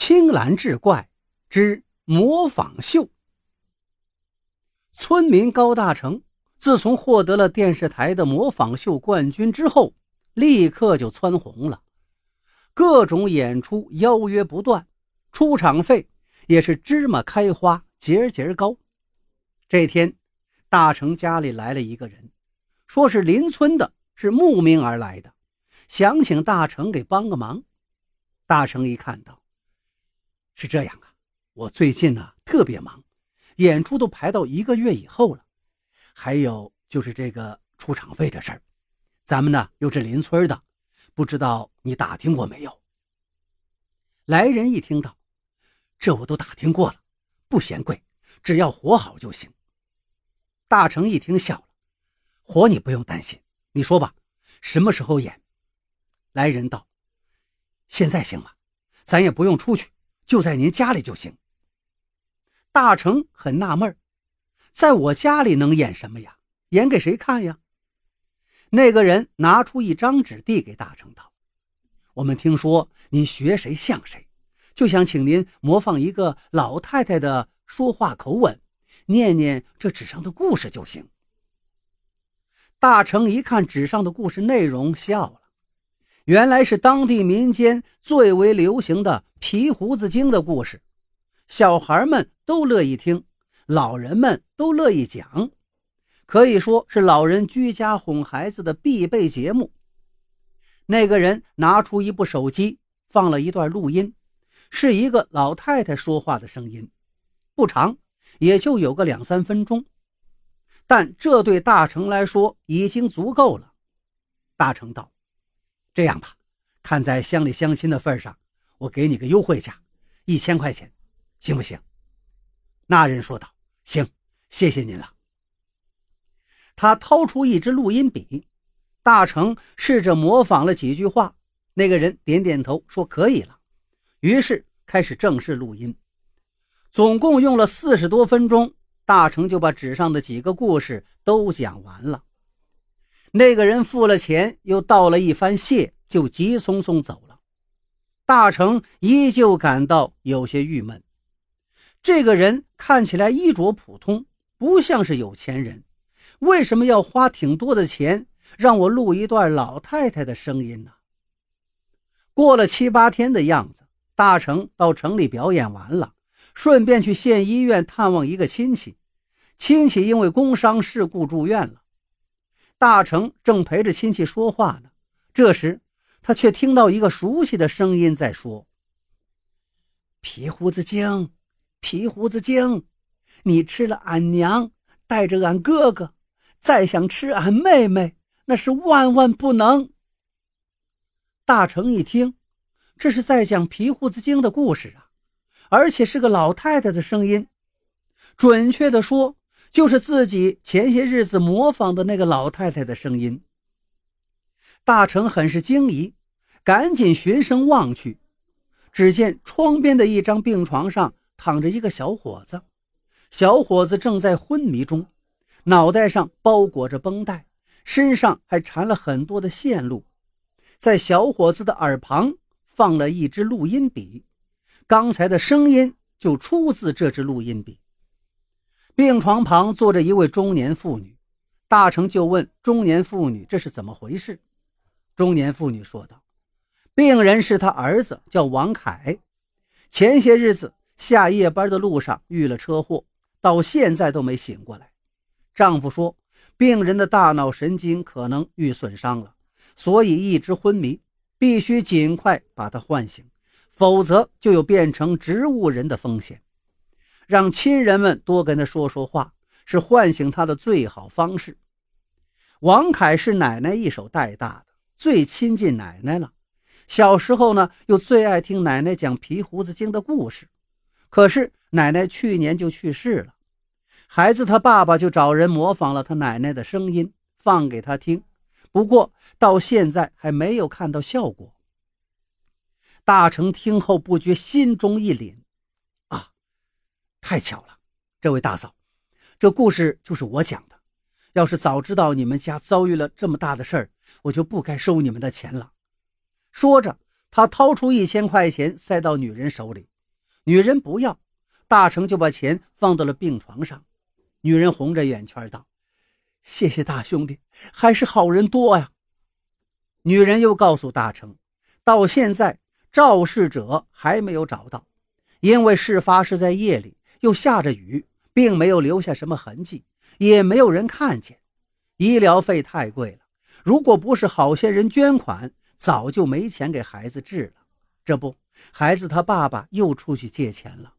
青蓝志怪之模仿秀。村民高大成自从获得了电视台的模仿秀冠军之后，立刻就蹿红了，各种演出邀约不断，出场费也是芝麻开花节节高。这天，大成家里来了一个人，说是邻村的，是慕名而来的，想请大成给帮个忙。大成一看到，是这样啊，我最近呢特别忙。演出都排到一个月以后了，还有就是这个出场费这事儿，咱们呢又是邻村的，不知道你打听过没有？来人一听到，这我都打听过了，不嫌贵，只要活好就行。大成一听笑了，活你不用担心，你说吧，什么时候演？来人道：现在行吗？咱也不用出去，就在您家里就行。大成很纳闷在我家里能演什么呀？演给谁看呀？那个人拿出一张纸递给大成道：“我们听说您学谁像谁，就想请您模仿一个老太太的说话口吻，念念这纸上的故事就行。”大成一看纸上的故事内容，笑了，原来是当地民间最为流行的皮胡子精的故事。小孩们都乐意听，老人们都乐意讲，可以说是老人居家哄孩子的必备节目。那个人拿出一部手机，放了一段录音，是一个老太太说话的声音，不长，也就有个两三分钟，但这对大成来说已经足够了。大成道：“这样吧，看在乡里乡亲的份上，我给你个优惠价，一千块钱。”行不行？那人说道：“行，谢谢您了。”他掏出一支录音笔，大成试着模仿了几句话。那个人点点头，说：“可以了。”于是开始正式录音。总共用了四十多分钟，大成就把纸上的几个故事都讲完了。那个人付了钱，又道了一番谢，就急匆匆走了。大成依旧感到有些郁闷。这个人看起来衣着普通，不像是有钱人，为什么要花挺多的钱让我录一段老太太的声音呢？过了七八天的样子，大成到城里表演完了，顺便去县医院探望一个亲戚。亲戚因为工伤事故住院了，大成正陪着亲戚说话呢，这时他却听到一个熟悉的声音在说：“皮胡子精。”皮胡子精，你吃了俺娘，带着俺哥哥，再想吃俺妹妹，那是万万不能。大成一听，这是在讲皮胡子精的故事啊，而且是个老太太的声音，准确的说，就是自己前些日子模仿的那个老太太的声音。大成很是惊疑，赶紧循声望去，只见窗边的一张病床上。躺着一个小伙子，小伙子正在昏迷中，脑袋上包裹着绷带，身上还缠了很多的线路。在小伙子的耳旁放了一支录音笔，刚才的声音就出自这支录音笔。病床旁坐着一位中年妇女，大成就问中年妇女这是怎么回事。中年妇女说道：“病人是他儿子，叫王凯，前些日子。”下夜班的路上遇了车祸，到现在都没醒过来。丈夫说，病人的大脑神经可能遇损伤了，所以一直昏迷，必须尽快把他唤醒，否则就有变成植物人的风险。让亲人们多跟他说说话，是唤醒他的最好方式。王凯是奶奶一手带大的，最亲近奶奶了。小时候呢，又最爱听奶奶讲皮胡子精的故事。可是奶奶去年就去世了，孩子他爸爸就找人模仿了他奶奶的声音放给他听，不过到现在还没有看到效果。大成听后不觉心中一凛，太巧了，这位大嫂，这故事就是我讲的。要是早知道你们家遭遇了这么大的事儿，我就不该收你们的钱了。说着，他掏出一千块钱塞到女人手里。女人不要，大成就把钱放到了病床上。女人红着眼圈道：“谢谢大兄弟，还是好人多呀。”女人又告诉大成，到现在肇事者还没有找到，因为事发是在夜里，又下着雨，并没有留下什么痕迹，也没有人看见。医疗费太贵了，如果不是好些人捐款，早就没钱给孩子治了。这不，孩子他爸爸又出去借钱了。